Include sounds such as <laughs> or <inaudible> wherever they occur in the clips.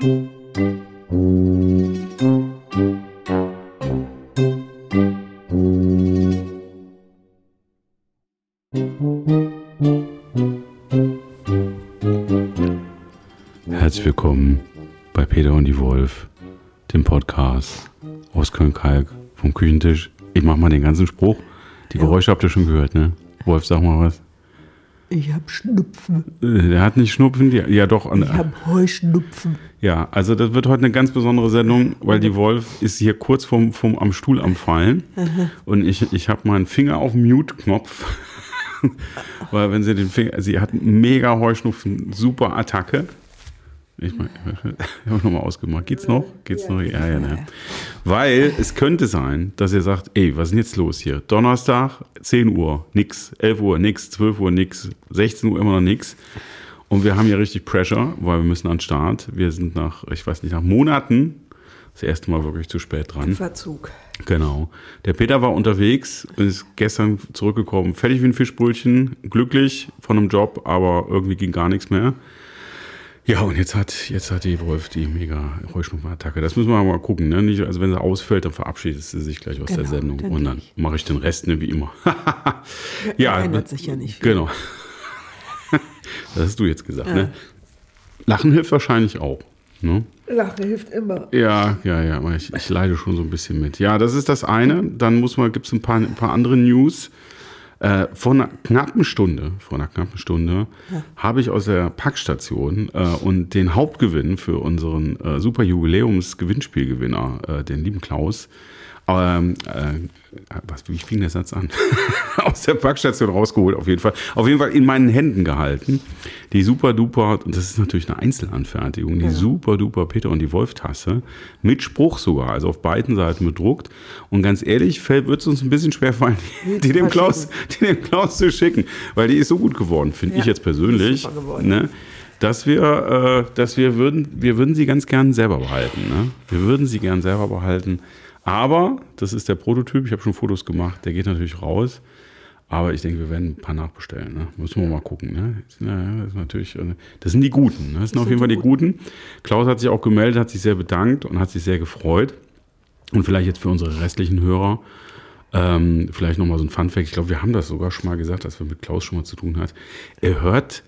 Herzlich willkommen bei Peter und die Wolf, dem Podcast aus Köln-Kalk vom Küchentisch. Ich mach mal den ganzen Spruch. Die Geräusche habt ihr schon gehört, ne? Wolf, sag mal was. Ich hab Schnupfen. Der hat nicht Schnupfen, die, ja doch. Ich hab Heuschnupfen. Ja, also das wird heute eine ganz besondere Sendung, weil die Wolf ist hier kurz vom, vom am Stuhl am Fallen und ich, ich habe meinen Finger auf Mute-Knopf, <laughs> weil wenn sie den Finger, sie hat mega Heuschnupfen, super Attacke. Ich, mein, ich habe nochmal ausgemacht. Geht's noch? Geht's noch? Ja, ja, ne. Weil es könnte sein, dass ihr sagt, ey, was ist denn jetzt los hier? Donnerstag, 10 Uhr, nix. 11 Uhr, nix. 12 Uhr, nix. 16 Uhr, immer noch nix. Und wir haben ja richtig Pressure, weil wir müssen an den Start. Wir sind nach, ich weiß nicht, nach Monaten das erste Mal wirklich zu spät dran. Verzug. Genau. Der Peter war unterwegs und ist gestern zurückgekommen, fertig wie ein Fischbrötchen, glücklich von einem Job, aber irgendwie ging gar nichts mehr. Ja, und jetzt hat, jetzt hat die Wolf die mega Heuschnupfenattacke. Das müssen wir mal gucken. Ne? Nicht, also wenn sie ausfällt, dann verabschiedet sie sich gleich aus der Genau, Sendung. dann Und dann mache ich den Rest ne, wie immer. <laughs> ja, Ändert sich ja nicht viel. Genau. <laughs> das hast du jetzt gesagt. Ne? Lachen hilft wahrscheinlich auch. Ne? Lachen hilft immer. Ja, ja, ja, aber ich, ich leide schon so ein bisschen mit. Ja, das ist das eine. Dann muss man, gibt es ein paar, ein paar andere News. Äh, vor einer knappen Stunde, vor einer knappen Stunde, habe ich aus der Packstation äh, und den Hauptgewinn für unseren äh, Super Jubiläums-Gewinnspielgewinner, äh, den lieben Klaus, ähm, äh, was, wie fing der Satz an? <laughs> aus der Packstation rausgeholt, auf jeden Fall. Auf jeden Fall in meinen Händen gehalten. Die super duper, und das ist natürlich eine Einzelanfertigung, die super duper Peter und die Wolf-Tasse mit Spruch sogar, also auf beiden Seiten bedruckt. Und ganz ehrlich, wird es uns ein bisschen schwer fallen, die, <laughs> die, dem Klaus, die dem Klaus zu schicken, weil die ist so gut geworden, finde Ja, ich jetzt persönlich. super geworden. Ne? Dass wir, äh, dass wir würden, wir würden sie ganz gern selber behalten. Ne? Wir würden sie gern selber behalten. Aber, das ist der Prototyp, ich habe schon Fotos gemacht, der geht natürlich raus. Aber ich denke, wir werden ein paar nachbestellen. Ne? Müssen wir mal gucken. Ne? Das, ist natürlich, äh, das sind die Guten. Ne? Das sind auf jeden Fall die Guten. Klaus hat sich auch gemeldet, hat sich sehr bedankt und hat sich sehr gefreut. Und vielleicht jetzt für unsere restlichen Hörer, ähm, vielleicht nochmal so ein Funfact. Ich glaube, wir haben das sogar schon mal gesagt, dass wir mit Klaus schon mal zu tun hat. Er hört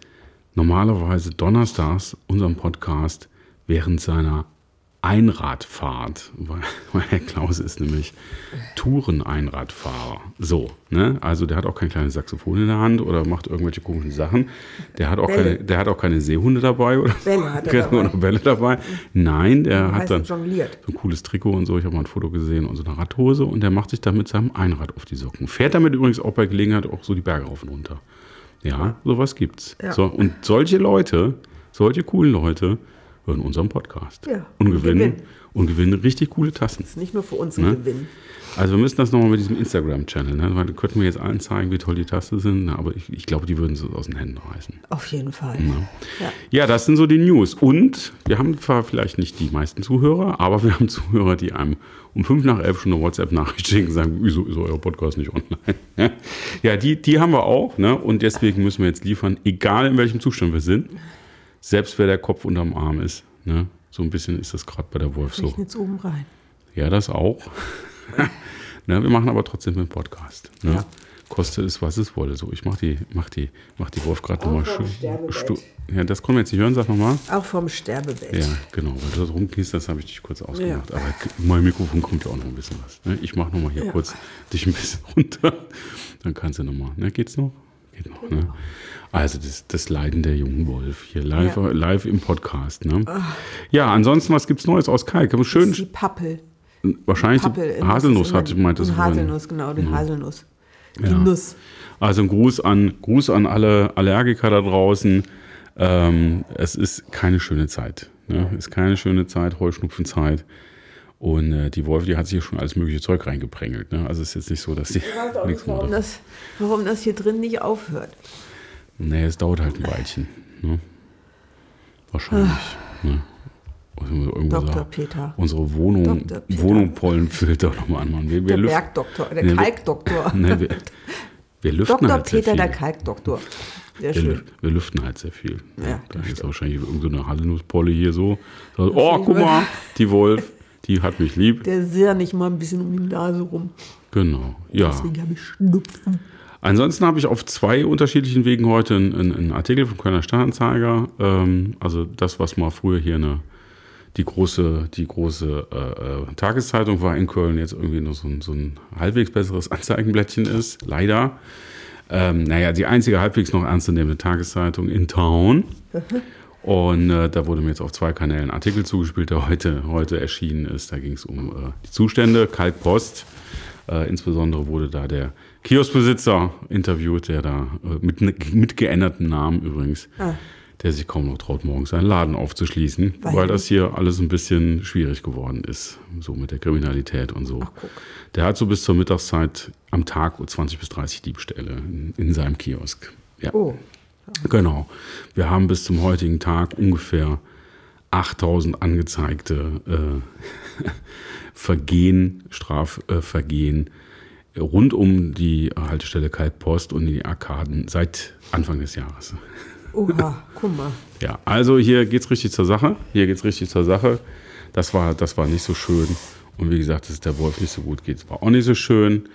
normalerweise donnerstags unseren Podcast während seiner Einradfahrt, weil, <laughs> weil der Klaus ist nämlich Toureneinradfahrer. So, ne? Also der hat auch kein kleines Saxophon in der Hand oder macht irgendwelche komischen Sachen. Der hat auch Bälle. keine, der hat auch keine Seehunde dabei oder Bälle hat er Genau, dabei. Bälle dabei. Nein, der hat heißt dann jongliert. so ein cooles Trikot und so. Ich habe mal ein Foto gesehen und so eine Radhose und der macht sich dann mit seinem Einrad auf die Socken. Fährt damit übrigens auch bei Gelegenheit auch so die Berge rauf und runter. Ja, sowas gibt's. Ja. So, und solche Leute, solche coolen Leute hören unseren Podcast Ja, und gewinnen gewinnen. und gewinnen richtig coole Tassen. Ist nicht nur für uns ein Ne? Gewinn. Also wir müssen das nochmal mit diesem Instagram-Channel, ne? weil da könnten wir jetzt allen zeigen, wie toll die Tassen sind, ne? aber ich, ich glaube, die würden es aus den Händen reißen. Auf jeden Fall. Ja. Ja, das sind so die News. Und wir haben zwar vielleicht nicht die meisten Zuhörer, aber wir haben Zuhörer, die einem um fünf nach elf schon eine WhatsApp-Nachricht schicken und sagen, wieso ist euer Podcast nicht online? Ja, die, die haben wir auch. Ne? Und deswegen müssen wir jetzt liefern, egal in welchem Zustand wir sind, selbst wer der Kopf unterm Arm ist. Ne? So ein bisschen ist das gerade bei der Wolf so. Rechnet oben rein. Ja, das auch. <laughs> ne, wir machen aber trotzdem einen Podcast. Ne? Ja. Koste es, was es wolle. So, ich mach die, mach die, mach die Wolf gerade nochmal schön. Ja, das können wir jetzt nicht hören, sag nochmal. Auch vom Sterbebett. Ja, genau, weil du das rumkniest, das habe ich dich kurz ausgemacht. Aber k- mein Mikrofon kommt ja auch noch ein bisschen was. Ne? Ich mache nochmal hier Ja. kurz dich ein bisschen <laughs> runter. Dann kannst du nochmal. Ne? Geht's noch? Noch, ne? Also das, das Leiden der jungen Wolf hier live, Ja. live im Podcast. Ne? Ja, ansonsten, was gibt's Neues aus Kalk? Schön, die Pappel. wahrscheinlich Pappel. die Haselnuss Das ist hat, immer- meintest du. Haselnuss, genau, die Haselnuss. Die Ja. Nuss. Also ein Gruß an, Gruß an alle Allergiker da draußen. Ähm, es ist keine schöne Zeit. Ne? Es ist keine schöne Zeit, Heuschnupfenzeit. Und äh, die Wolf, die hat sich hier schon alles mögliche Zeug reingeprängelt. Ne? Also es ist jetzt nicht so, dass die nichts mehr Warum das, warum das hier drin nicht aufhört. Nee, es dauert halt ein Weilchen. Ne? Wahrscheinlich. Ne? Also irgendwo Dr. sagen, Peter. Unsere Wohnung. Peter. Wohnung Pollenfilter nochmal anmachen. Wir, wir Der lüften- Bergdoktor, der wir- Kalkdoktor. <laughs> Nee, wir, wir lüften Dr. halt sehr Peter, viel. der Kalkdoktor. Sehr wir, schön. wir lüften halt sehr viel. Ja, da das ist wahrscheinlich irgendeine Hallenuspolle hier so. So, oh, guck mal, die Wolf, <laughs> die hat mich lieb. Der sehr nicht mal ein bisschen um die Nase rum. Genau, ja. Deswegen habe ich Schnupfen. Ansonsten habe ich auf zwei unterschiedlichen Wegen heute einen, einen, Artikel vom Kölner Stadtanzeiger. Ähm, also das, was mal früher hier eine, die große, die große äh, äh, Tageszeitung war in Köln, jetzt irgendwie nur so ein, so ein halbwegs besseres <laughs> Anzeigenblättchen ist. Leider. Ähm, naja, die einzige halbwegs noch ernstzunehmende Tageszeitung in Town. Und äh, da wurde mir jetzt auf zwei Kanälen ein Artikel zugespielt, der heute, heute erschienen ist. Da ging es um äh, die Zustände, Kalkpost. Äh, insbesondere wurde da der Kioskbesitzer interviewt, der da äh, mit, mit geändertem Namen übrigens, Ah. der sich kaum noch traut, morgens seinen Laden aufzuschließen, Weil? weil das hier alles ein bisschen schwierig geworden ist, so mit der Kriminalität und so. Ach. Der hat so bis zur Mittagszeit am Tag 20 bis 30 Diebstähle in, in seinem Kiosk. Ja. Oh, Genau. Wir haben bis zum heutigen Tag ungefähr 8000 angezeigte äh, <laughs> Vergehen, Strafvergehen rund um die Haltestelle Kalkpost und die Arkaden seit Anfang des Jahres. oha, <laughs> guck mal. Ja, also hier geht's richtig zur Sache. Hier geht's richtig zur Sache. Das war, das war nicht so schön. Und wie gesagt, dass es der Wolf nicht so gut geht, war auch nicht so schön.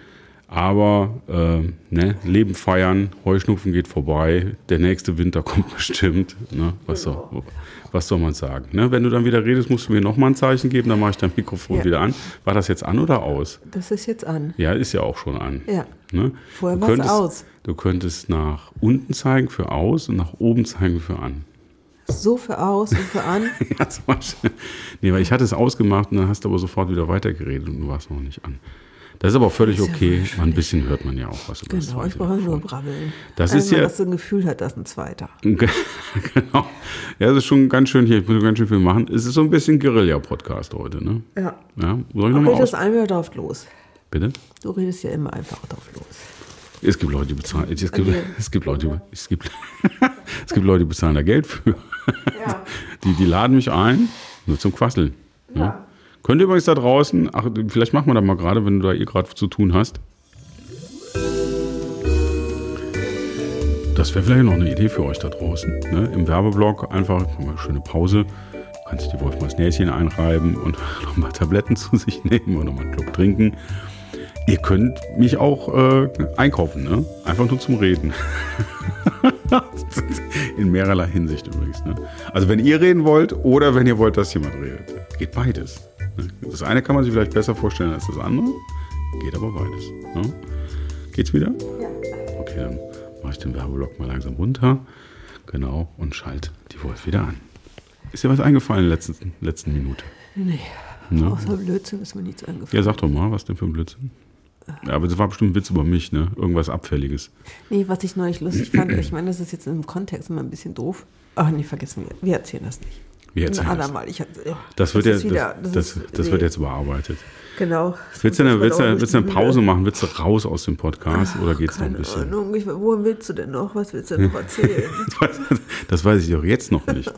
Aber äh, ne, Leben feiern, Heuschnupfen geht vorbei, der nächste Winter <laughs> kommt bestimmt. Ne? Was, soll, was soll man sagen? Ne? Wenn du dann wieder redest, musst du mir nochmal ein Zeichen geben, dann mache ich dein Mikrofon Ja. wieder an. War das jetzt an oder aus? Das ist jetzt an. Ja, ist ja auch schon an. Ja. Ne? Vorher Du war's könntest- aus. Du könntest nach unten zeigen für aus und nach oben zeigen für an. So für aus und für an. <laughs> Ja, zum Beispiel. Nee, weil ich hatte es ausgemacht und dann hast du aber sofort wieder weitergeredet und du warst noch nicht an. Das ist aber völlig Ist ja okay. Mal ein bisschen hört man ja auch was über das Genau, zweite ich brauche nur brabbeln. Das Wenn ist ja- das so ein Gefühl hat, dass ein zweiter. <laughs> genau. Ja, das ist schon ganz schön hier. Ich muss ganz schön viel machen. Es ist so ein bisschen Guerilla-Podcast heute, ne? Ja. Ja, soll ich Du nochmal redest einmal drauf los. Bitte? Du redest ja immer einfach drauf los. Es gibt Leute, die bezahlen. Es gibt, Okay. <laughs> es gibt Leute, die- es gibt, <laughs> es gibt Leute, die bezahlen da Geld für. Ja. Die, die laden mich ein, nur zum Quasseln. Ja. Könnt ihr übrigens da draußen, ach, vielleicht machen wir das mal gerade, wenn du da eh gerade zu tun hast. Das wäre vielleicht noch eine Idee für euch da draußen. Ne? Im Werbeblock einfach wir eine schöne Pause. Du kannst dir Wolf mal das Näschen einreiben und <laughs> noch mal Tabletten zu sich nehmen oder mal einen Schluck trinken. Ihr könnt mich auch äh, einkaufen, ne? Einfach nur zum Reden. <laughs> In mehrerlei Hinsicht übrigens. Ne? Also wenn ihr reden wollt oder wenn ihr wollt, dass jemand redet. Geht beides. Das eine kann man sich vielleicht besser vorstellen als das andere. Geht aber beides. Ne? Geht's wieder? Okay, dann mache ich den Werbeblock mal langsam runter. Genau. Und schalt die Wolf wieder an. Ist dir was eingefallen in der letzten, letzten Minute? Nee. Ne? Außer Blödsinn ist mir nichts eingefallen. Ja, sag doch mal, was denn für ein Blödsinn? Ja, aber das war bestimmt ein Witz über mich, ne? Irgendwas Abfälliges. Nee, was ich neulich lustig fand, <clears throat> ich meine, das ist jetzt im Kontext immer ein bisschen doof. Ach nee, vergessen wir. Wir erzählen das nicht. Wir erzählen Ein das. andermal. Ich, ja, Das wird, ja, ist wieder- das, das, das wird jetzt überarbeitet. Genau. Willst du, eine, willst, du, willst du eine Pause machen? Willst du raus aus dem Podcast oder geht's noch ein bisschen? Ahnung. Ich, wohin willst du denn noch? Was willst du denn noch erzählen? <laughs> Das weiß ich doch jetzt noch nicht.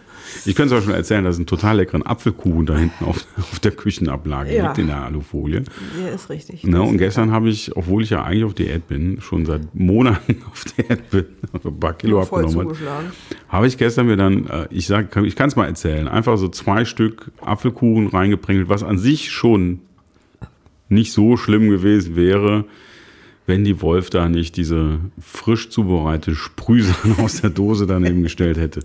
Ich könnte es auch schon erzählen, dass einen total leckeren Apfelkuchen da hinten auf, <laughs> auf der Küchenablage Ja. liegt in der Alufolie. ja, ist richtig. Ne, und gestern habe ich, obwohl ich ja eigentlich auf Diät bin, schon seit Monaten <laughs> auf Diät bin, ein paar Kilo voll abgenommen, habe ich gestern mir dann, äh, ich sag, ich kann es mal erzählen, einfach so zwei Stück Apfelkuchen reingepringelt, was an sich schon nicht so schlimm gewesen wäre, wenn die Wolf da nicht diese frisch zubereitete Sprühsahne <laughs> aus der Dose daneben gestellt hätte.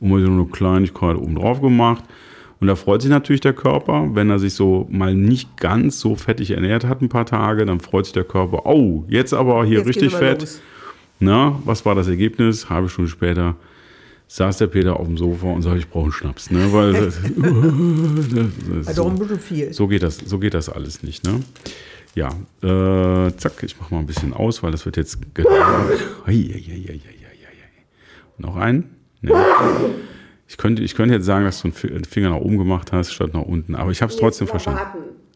Und mal so eine Kleinigkeit oben drauf gemacht. Und da freut sich natürlich der Körper, wenn er sich so mal nicht ganz so fettig ernährt hat ein paar Tage, dann freut sich der Körper, oh, jetzt aber hier Jetzt richtig fett. los. Na, was war das Ergebnis? Halbe Stunde später saß der Peter auf dem Sofa und sagte, ich brauche einen Schnaps. Ne? Weil <laughs> das, das, Also so, ein bisschen viel. so, geht das, so geht das alles nicht. Ne? Ja, äh, zack, ich mache mal ein bisschen aus, weil das wird jetzt genau. Noch einen? Nee. Ich könnte, ich könnte jetzt sagen, dass du einen Fi- einen Finger nach oben gemacht hast, statt nach unten, aber ich habe es trotzdem verstanden.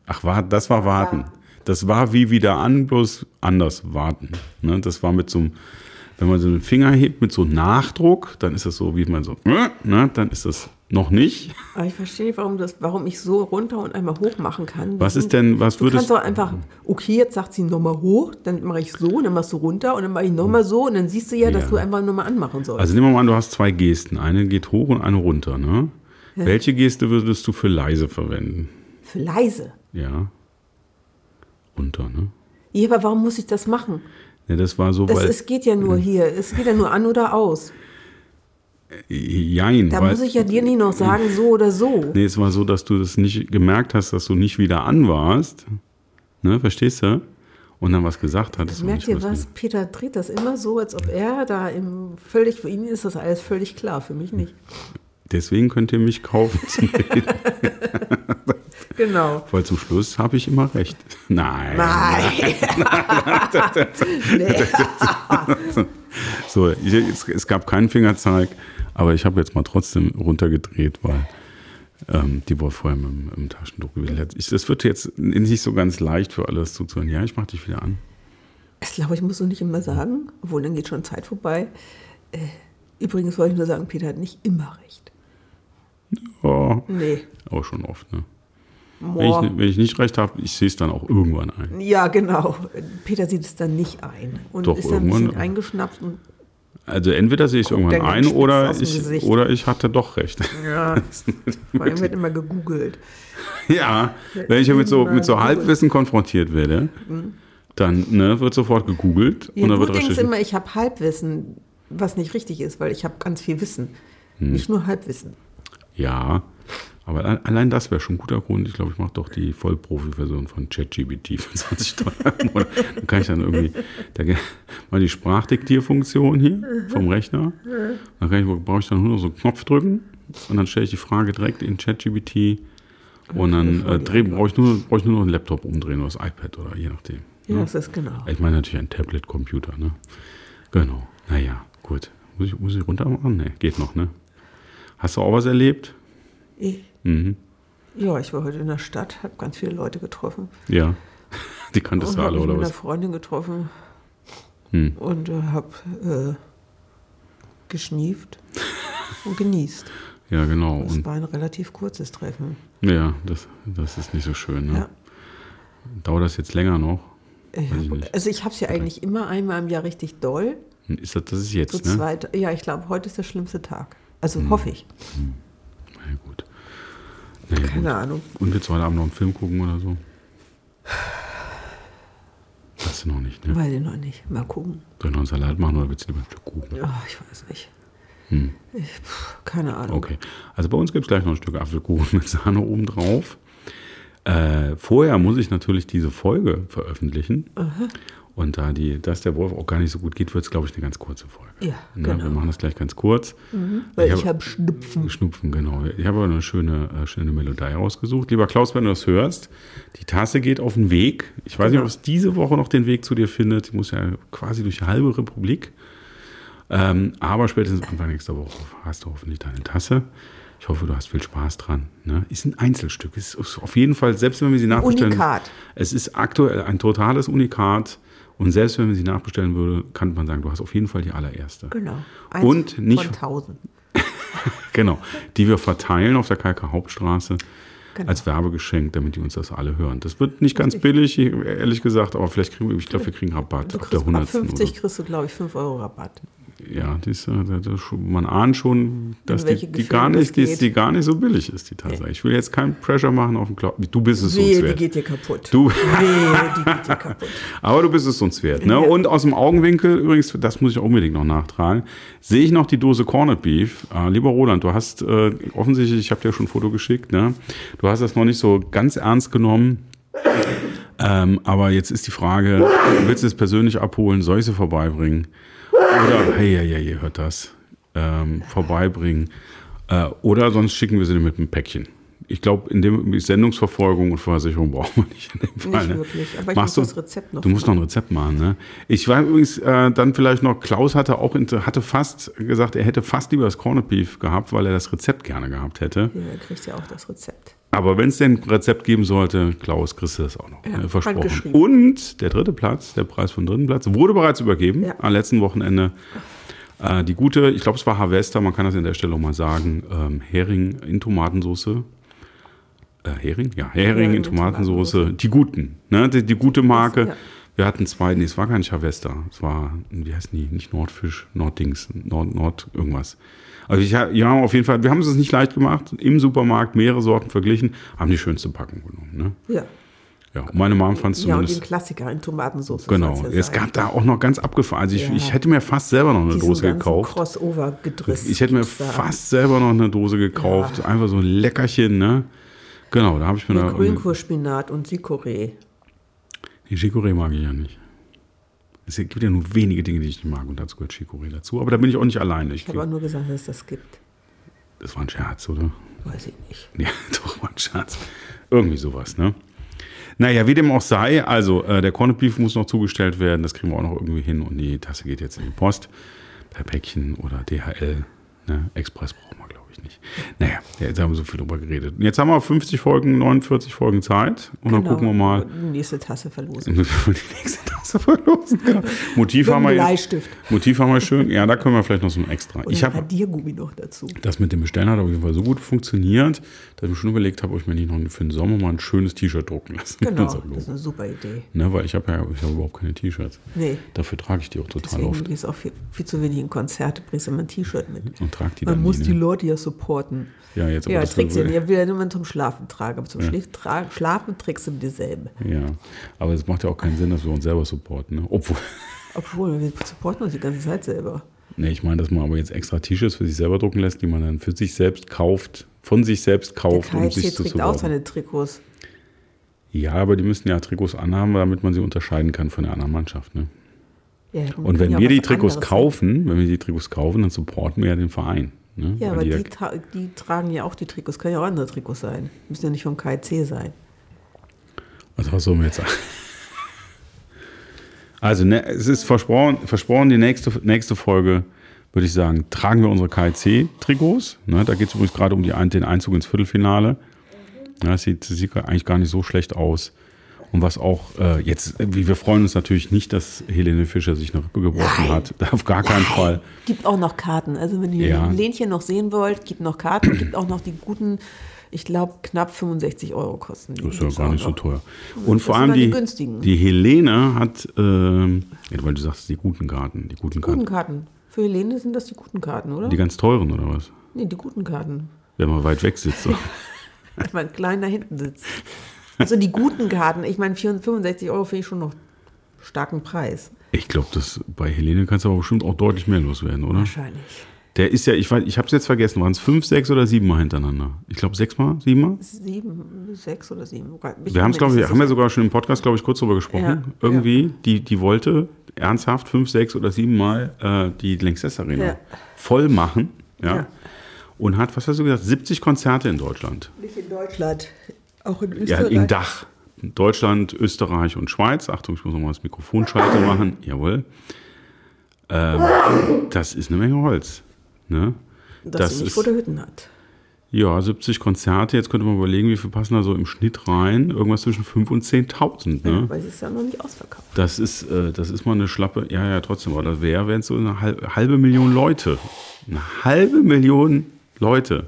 Ach, war, das war warten. Das war wie wieder an, bloß anders warten. Ne? Das war mit so einem, wenn man so einen Finger hebt mit so Nachdruck, dann ist das so, wie man so, äh, ne? dann ist das Noch nicht? Aber ich verstehe nicht, warum, das, warum ich so runter und einmal hoch machen kann. Was ist denn, was Du würdest kannst doch einfach, okay, jetzt sagt sie nochmal hoch, dann mache ich so, dann machst du runter und dann mache ich nochmal so und dann siehst du ja, dass Ja. du einfach nochmal anmachen sollst. Also nehmen wir mal an, du hast zwei Gesten. Eine geht hoch und eine runter, ne? Welche Geste würdest du für leise verwenden? Für leise. Ja. Runter, ne? Ja, aber warum muss ich das machen? Ja, das war so, Das weil. ist, geht ja nur hier. Es geht ja nur an oder aus. jein, Da weil, muss ich ja dir nicht noch sagen, so oder so. Nee, es war so, dass du das nicht gemerkt hast, dass du nicht wieder an warst. Ne, verstehst du? Und dann was gesagt hattest. Merkt nicht ihr was? Peter dreht das immer so, als ob er da im völlig, für ihn ist das alles völlig klar, für mich nicht. Deswegen könnt ihr mich kaufen. <laughs> Genau. Weil zum Schluss habe ich immer recht. Nein. Nein. nee. <laughs> So, ich, es, es gab keinen Fingerzeig, aber ich habe jetzt mal trotzdem runtergedreht, weil ähm, die war vorher mit, dem- im Taschentuch gewesen. hat. Ich, das wird jetzt nicht so ganz leicht für alles zuzuhören. Ja, ich mache dich wieder an. Das glaube ich, musst du nicht immer sagen, obwohl dann geht schon Zeit vorbei. Äh, übrigens wollte ich nur sagen, Peter hat nicht immer recht. Oh, Nee. auch schon oft. Ne? Wenn, ich, wenn ich nicht recht habe, ich sehe es dann auch irgendwann ein. Ja, genau. Peter sieht es dann nicht ein und Doch, ist dann ein bisschen irgendwann- eingeschnappt und Also entweder sehe ich es irgendwann ein oder ich, Gesicht. oder ich hatte doch recht. ja, <laughs> vor allem wird immer gegoogelt. ja, wenn ich mit so, mit so Halbwissen konfrontiert werde, dann ne, wird sofort gegoogelt Ja, und dann du wird denkst immer, ich habe Halbwissen, was nicht richtig ist, weil ich habe ganz viel Wissen. Hm. Nicht nur Halbwissen. Ja, aber al- allein das wäre schon ein guter Grund. Ich glaube, ich mache doch die Vollprofi-Version von ChatGPT für <laughs> 20 Dollar im Monat. Dann kann ich dann irgendwie da mal die Sprachdiktierfunktion hier vom Rechner. Dann kann ich, brauche ich dann nur noch so einen Knopf drücken und dann stelle ich die Frage direkt in ChatGPT und dann äh, dreh- brauche ich, nur- brauche ich nur noch einen Laptop umdrehen oder das iPad oder je nachdem. Ja, ne? das ist genau. Ich meine natürlich ein Tablet-Computer, ne? Genau. Naja, gut. Muss ich, muss ich runter machen? Ne, geht noch, ne? Hast du auch was erlebt? Ich, Mhm. ja, ich war heute in der Stadt, habe ganz viele Leute getroffen. Ja. <laughs> Die kanntest du habe alle, oder mit einer was? Freundin getroffen Hm. und äh, habe äh, geschnieft <laughs> und genießt. Ja, genau. Das Und war ein relativ kurzes Treffen. ja, das, das ist nicht so schön, ne? Ja. Dauert das jetzt länger noch? Ich ich hab, also ich habe es ja eigentlich immer einmal im Jahr richtig doll. Ist das, das ist So jetzt, ne? zweit, ja, ich glaube, heute ist der schlimmste Tag. Also Hm. hoffe ich. Na ja, gut. Na ja, gut. Keine Ahnung. Und willst du heute Abend noch einen Film gucken oder so? Hast du noch nicht, ne? Weiß ich noch nicht. Mal gucken. Ich noch einen Salat machen oder willst du lieber ein Stück Kuchen? Ja, ich weiß nicht. Hm. Ich, pff, keine Ahnung. Okay. Also bei uns gibt es gleich noch ein Stück Apfelkuchen mit Sahne oben drauf. Äh, vorher muss ich natürlich diese Folge veröffentlichen. Und da die, dass der Wolf auch gar nicht so gut geht, wird es, glaube ich, eine ganz kurze Folge. Ja, Ne, genau. Wir machen das gleich ganz kurz. Weil Ich ich hab- habe Schnupfen. Schnupfen, genau. Ich habe aber eine schöne, äh, schöne Melodie rausgesucht. Lieber Klaus, wenn du das hörst, die Tasse geht auf den Weg. Ich weiß Genau. nicht, ob es diese Woche noch den Weg zu dir findet. Die muss ja quasi durch die halbe Republik. Ähm, aber spätestens Anfang nächster Woche hast du hoffentlich deine Tasse. Ich hoffe, du hast viel Spaß dran. Ne? Ist ein Einzelstück. Ist auf jeden Fall, selbst wenn wir sie nachbestellen. Unikat. Es ist aktuell ein totales Unikat. Und selbst wenn wir sie nachbestellen würde, kann man sagen, du hast auf jeden Fall die allererste. Genau. Eins Und nicht- von tausend. <laughs> Genau, die wir verteilen auf der Kalker Hauptstraße Genau. als Werbegeschenk, damit die uns das alle hören. Das wird nicht ganz billig, ehrlich gesagt, aber vielleicht kriegen wir, ich glaube, wir kriegen Rabatt ab der kriegst, ab 100. 50 kriegst du, glaube ich, 5 Euro Rabatt. Ja, die ist, man ahnt schon, dass die, die, gar nicht, die, die gar nicht so billig ist, die Tasse. Ich will jetzt keinen Pressure machen auf den Cloud. Du bist es uns Wehe, die wert. geht dir kaputt. Du- Wehe, die <laughs> geht dir kaputt. Aber du bist es uns wert. Ne? Ja. Und aus dem Augenwinkel, übrigens, das muss ich unbedingt noch nachtragen, sehe ich noch die Dose Corned Beef. Äh, lieber Roland, du hast äh, offensichtlich, ich habe dir schon ein Foto geschickt, ne? du hast das noch nicht so ganz ernst genommen. Ähm, aber jetzt ist die Frage, willst du es persönlich abholen, soll ich sie vorbeibringen? Oder, hey, hey, hey, ihr hört das, ähm, vorbeibringen. Äh, oder sonst schicken wir sie mit einem Päckchen. Ich glaube, in dem Sendungsverfolgung und Versicherung brauchen wir nicht in dem Fall. Nicht ne? wirklich. Aber ich Machst muss du, das Rezept noch Du musst noch ein Rezept machen, ne? Ich war übrigens äh, dann vielleicht noch, Klaus hatte auch hatte fast gesagt, er hätte fast lieber das Corned Beef gehabt, weil er das Rezept gerne gehabt hätte. Ja, er kriegt ja auch das Rezept. Aber wenn es denn ein Rezept geben sollte, Klaus, kriegst du das auch noch. Ja, äh, versprochen. Und der dritte Platz, der Preis den dritten Platz, wurde bereits übergeben Ja. am letzten Wochenende. Äh, die gute, ich glaube, es war Harvester, man kann das an der Stelle auch mal sagen, ähm, Hering in Tomatensauce. Äh, Hering? Ja, Hering, Hering in in Tomatensauce. Die guten, ne? Die, die gute Marke. ja. Wir hatten zwei, nee, es war gar nicht Harvester. Es war, wie heißt die? Nicht Nordfisch, Norddings, Nord, Nord, irgendwas. Also ich, ja, auf jeden Fall, wir haben es uns nicht leicht gemacht. Im Supermarkt mehrere Sorten verglichen, haben die schönste Packung genommen. Ne? Ja. Ja, meine Mom fand es Ja, und den zumindest. Klassiker in Tomatensauce. Genau, ja es gab da auch noch ganz abgefahren. Also ich, Ja. ich hätte mir fast selber noch eine Diesen Dose gekauft. Crossover gedriss. Ich hätte mir fast selber noch eine Dose gekauft. Einfach so ein Leckerchen, ne? Genau, da habe ich mir da. Grünkohlspinat und Chicorée. Die Chicorée mag ich ja nicht. Es gibt ja nur wenige Dinge, die ich nicht mag und dazu gehört Chicorée dazu. Aber da bin ich auch nicht alleine. Ich, Ich habe auch nur gesagt, dass es das gibt. das war ein Scherz, oder? Weiß ich nicht. Ja, <laughs> doch, war ein Scherz. Irgendwie sowas, ne? Naja, wie dem auch sei, also äh, der Corned Beef muss noch zugestellt werden, das kriegen wir auch noch irgendwie hin und die Tasse geht jetzt in die Post per Päckchen oder DHL. Ne? Express brauchen ich, nicht. Naja, ja, jetzt haben wir so viel drüber geredet. Und jetzt haben wir 50 Folgen, 49 Folgen Zeit und dann Genau. gucken wir mal, Die nächste Tasse verlosen. <laughs> die nächste Tasse verlosen. <laughs> Genau. Motiv haben wir einem jetzt. Bleistift. Motiv haben wir schön. Ja, da können wir vielleicht noch so ein extra. Und Ich habe Radiergummi noch dazu. das mit dem Bestellen hat auf jeden Fall so gut funktioniert, dass ich mir schon überlegt habe, ob ich mir nicht noch für den Sommer mal ein schönes T-Shirt drucken lasse. mit Genau, das ist eine super Idee. Ne, weil ich habe ja ich habe überhaupt keine T-Shirts. Nee, Dafür trage ich die auch total deswegen oft. gehst du auch viel, viel zu wenig in Konzerte, bringst immer ein T-Shirt mit. Und trage die Man dann muss nie, die ne? Leute ja supporten. Ja, jetzt aber Ja, das trägst du ja will ja nur zum Schlafen tragen, aber zum tra Schlafen trägst du dieselbe. Ja, aber es macht ja auch keinen Sinn, dass wir uns selber supporten. Ne? Obwohl, <laughs> Obwohl, wir supporten uns die ganze Zeit selber. ne, ich meine, dass man aber jetzt extra T-Shirts für sich selber drucken lässt, die man dann für sich selbst kauft, von sich selbst Der kauft, um KFC sich zu trägt auch seine Trikots. Ja, aber die müssen ja Trikots anhaben, damit man sie unterscheiden kann von der anderen Mannschaft. Ne? Ja, Und wenn ja wir die Trikots kaufen, wenn wir die Trikots kaufen, dann supporten wir ja den Verein. Ne? Ja, Weil aber die die, tra die tragen ja auch die Trikots. Können ja auch andere Trikots sein. Müssen ja nicht vom KIC sein. Also was sollen wir jetzt sagen? <laughs> Also ne, es ist versprochen, versprochen die nächste, nächste Folge, würde ich sagen, tragen wir unsere KIC-Trikots. Ne, da geht es übrigens gerade um die, den Einzug ins Viertelfinale. Ja, das sieht, das sieht eigentlich gar nicht so schlecht aus. Und was auch äh, jetzt, wir freuen uns natürlich nicht, dass Helene Fischer sich eine Rippe gebrochen Nein. hat. <laughs> Auf gar keinen Fall. Gibt auch noch Karten. Also wenn ihr Ja. Lenchen noch sehen wollt, gibt noch Karten. Gibt auch noch die guten, ich glaube, knapp 65 Euro kosten. Die Das ist ja gar nicht so teuer. Und Das vor allem die die, günstigen. die Helene hat, ja, weil du sagst, die guten Karten, die guten Guten Karten, Karten. Für Helene sind das die guten Karten, oder? die ganz teuren oder was? nee, die guten Karten. Wenn man weit weg sitzt. So. <laughs> Wenn man klein da hinten sitzt. Also die guten Karten. Ich meine, 65 Euro finde ich schon noch starken Preis. Ich glaube, das bei Helene kannst du aber bestimmt auch deutlich mehr loswerden, oder? Wahrscheinlich. Der ist ja, ich weiß, ich habe es jetzt vergessen, waren es fünf, sechs oder sieben Mal hintereinander? Ich glaube sechsmal, siebenmal. Sieben, sechs oder sieben. Ich Wir haben es, glaube ich, haben wir sogar schon im Podcast, glaube ich, kurz drüber gesprochen. Ja, Irgendwie, Die, die wollte ernsthaft fünf, sechs oder siebenmal äh, die Lanxess Arena Ja. voll machen. Ja. Ja. Und hat, was hast du gesagt, 70 Konzerte in Deutschland. Nicht in Deutschland, auch in Ja, Österreich. im Dach. Deutschland, Österreich und Schweiz. Achtung, ich muss nochmal das Mikrofon schalten machen. Jawohl. Ähm, das ist eine Menge Holz. Ne? Dass das sie nicht vor der Hütten hat. Ja, 70 Konzerte. Jetzt könnte man überlegen, wie viel passen da so im Schnitt rein. Irgendwas zwischen 5.000 und 10.000. Ne? Weil sie ist ja noch nicht ausverkauft. Das ist, äh, das ist mal eine schlappe, ja, ja, trotzdem, aber das wäre, wären so eine halbe, halbe Million Leute. Eine halbe Million Leute.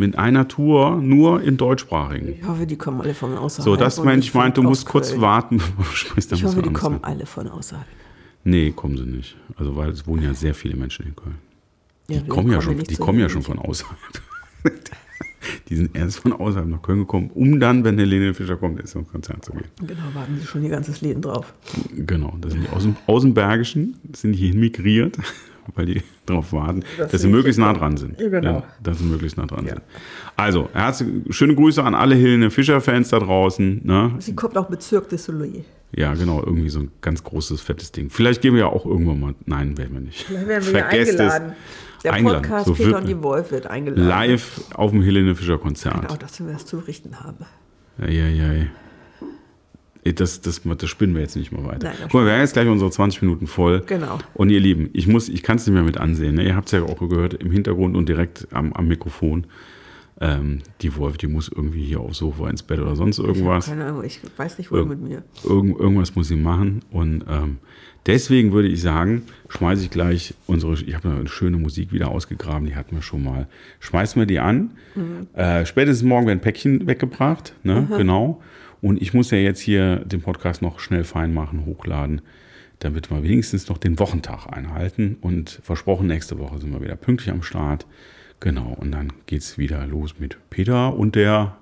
Mit einer Tour nur in deutschsprachigen. Ich hoffe, die kommen alle von außerhalb. So, das Mensch meint, du musst kurz Köln. warten, <laughs> bevor du sprichst. dann Ich hoffe, die kommen alle von außerhalb. Nee, kommen sie nicht. Also, weil es wohnen ja sehr viele Menschen in Köln. Ja, Die wir kommen ja schon, die kommen ja schon von außerhalb. <laughs> die sind erst von außerhalb nach Köln gekommen, um dann, wenn Helene Fischer kommt, ins Konzert zu gehen. Genau, warten sie schon ihr ganzes Leben drauf. Genau, das sind die aus dem, aus dem Bergischen, sind die migriert, weil die <laughs> darauf warten, Das dass sie möglichst nah dran sind. Ja, genau. dass sie möglichst nah dran Ja. sind. Also, herzliche, schöne Grüße an alle Helene Fischer-Fans da draußen. Ne? Sie kommt auch Bezirk des Soleil. Ja, genau, irgendwie so ein ganz großes, fettes Ding. Vielleicht gehen wir ja auch irgendwann mal. Nein, werden wir nicht. Vielleicht werden wir ja Vergesst es. eingeladen. Der Eingeladen, Podcast so Peter und die Wolf wird eingeladen. Live auf dem Helene Fischer-Konzert. Genau, dass wir was zu berichten haben. Eieiei. Ey, Das, das, das spinnen wir jetzt nicht mal weiter. Nein, Guck mal, wir haben jetzt gleich unsere 20 Minuten voll. Genau. Und ihr Lieben, ich, muss- ich kann es nicht mehr mit ansehen. Ne? Ihr habt es ja auch gehört im Hintergrund und direkt am, am Mikrofon. Ähm, die Wolf, die muss irgendwie hier aufs Sofa ins Bett oder sonst irgendwas. Keine Ahnung, ich weiß nicht, wo mit mir. Irgend, irgendwas muss sie machen. Und ähm, deswegen würde ich sagen, schmeiße ich gleich unsere, ich habe eine schöne Musik wieder ausgegraben, die hatten wir schon mal. Schmeißen wir die an. Mhm. Äh, spätestens morgen werden Päckchen weggebracht, ne? genau. Und ich muss ja jetzt hier den Podcast noch schnell fein machen, hochladen, damit wir wenigstens noch den Wochentag einhalten. Und versprochen, nächste Woche sind wir wieder pünktlich am Start. Genau, und dann geht es wieder los mit Peter und der.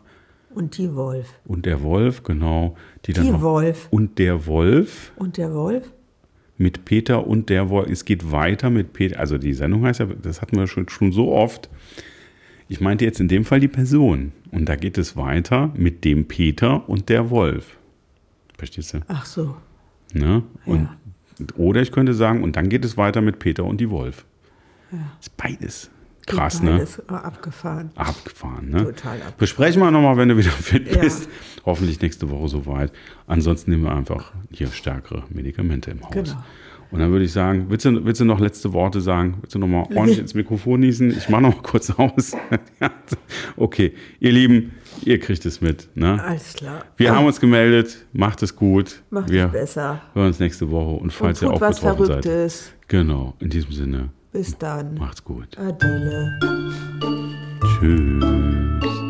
Und die Wolf. Und der Wolf, genau. Die, die noch, Wolf. Und der Wolf. Und der Wolf. Mit Peter und der Wolf. Es geht weiter mit Peter. Also die Sendung heißt ja, das hatten wir schon, schon so oft. Ich meinte jetzt in dem Fall die Person. Und da geht es weiter mit dem Peter und der Wolf. Verstehst du? Ach so. Ne? Und, ja. Oder ich könnte sagen, und dann geht es weiter mit Peter und die Wolf. Ja. Das ist beides. Krass, ne? Alles abgefahren. Abgefahren, ne? Total abgefahren. Besprechen wir nochmal, wenn du wieder fit ja. bist. Hoffentlich nächste Woche soweit. Ansonsten nehmen wir einfach hier stärkere Medikamente im Haus. Genau. Und dann würde ich sagen, willst du, willst du noch letzte Worte sagen? Willst du noch mal ordentlich ins Mikrofon niesen? Ich mache noch mal kurz aus. <laughs> okay, ihr Lieben, ihr kriegt es mit. Ne? Alles klar. Wir haben uns gemeldet. Macht es gut. Macht wir es besser. hören uns nächste Woche. Und falls und ihr auch was betroffen Verrücktes. seid. Genau, in diesem Sinne. Bis dann. Macht's gut. Adele. Tschüss.